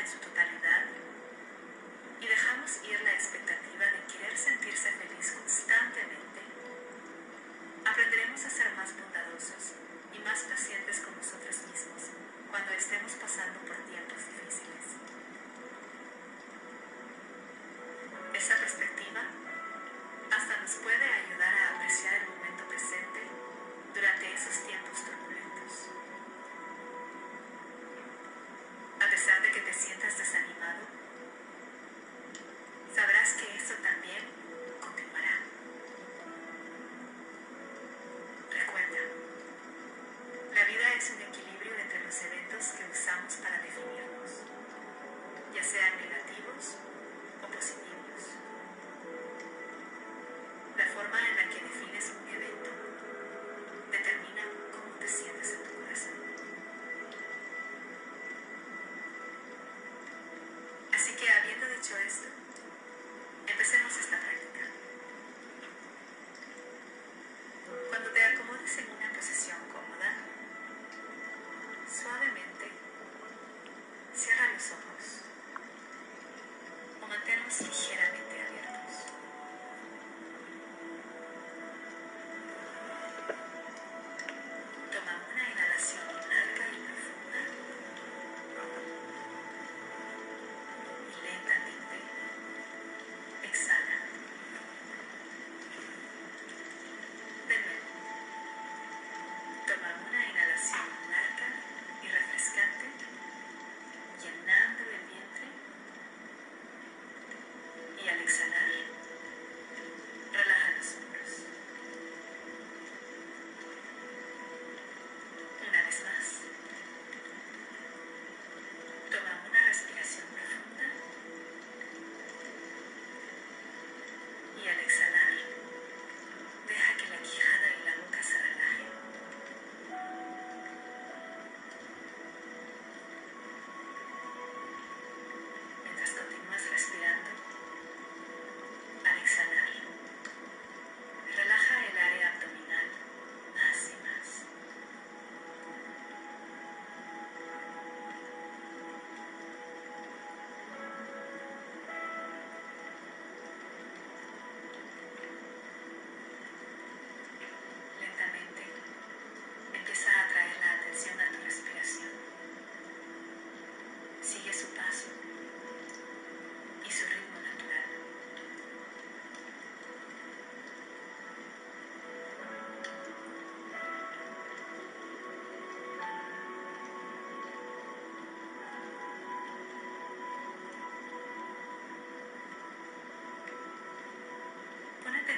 en su totalidad y dejamos ir la expectativa de querer sentirse feliz.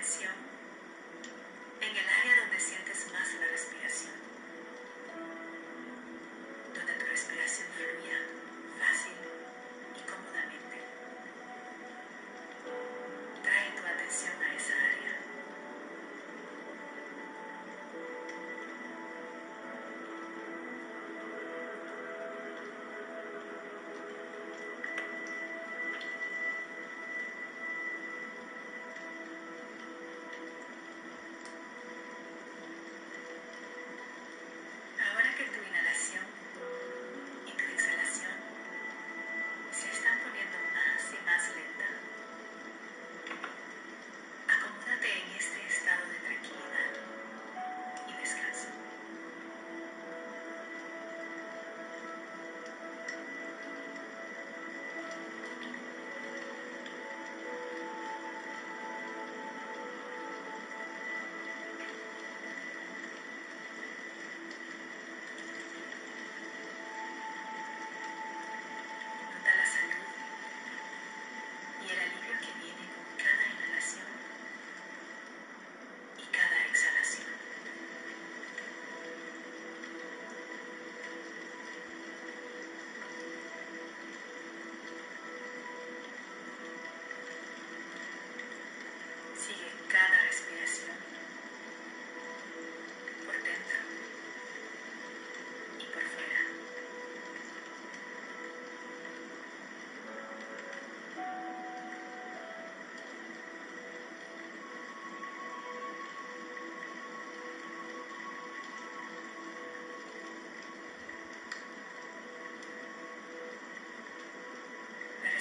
Atención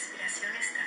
respiración está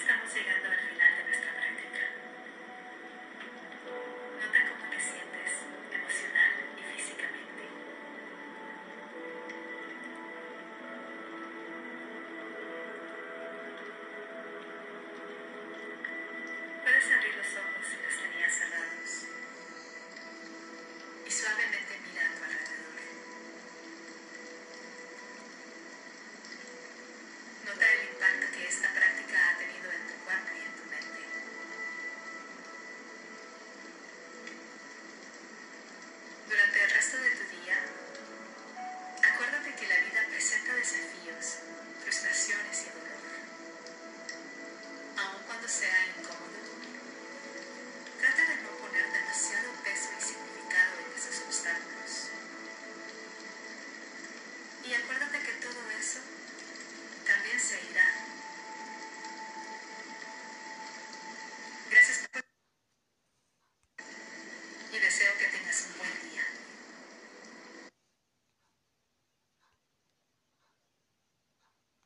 estamos llegando a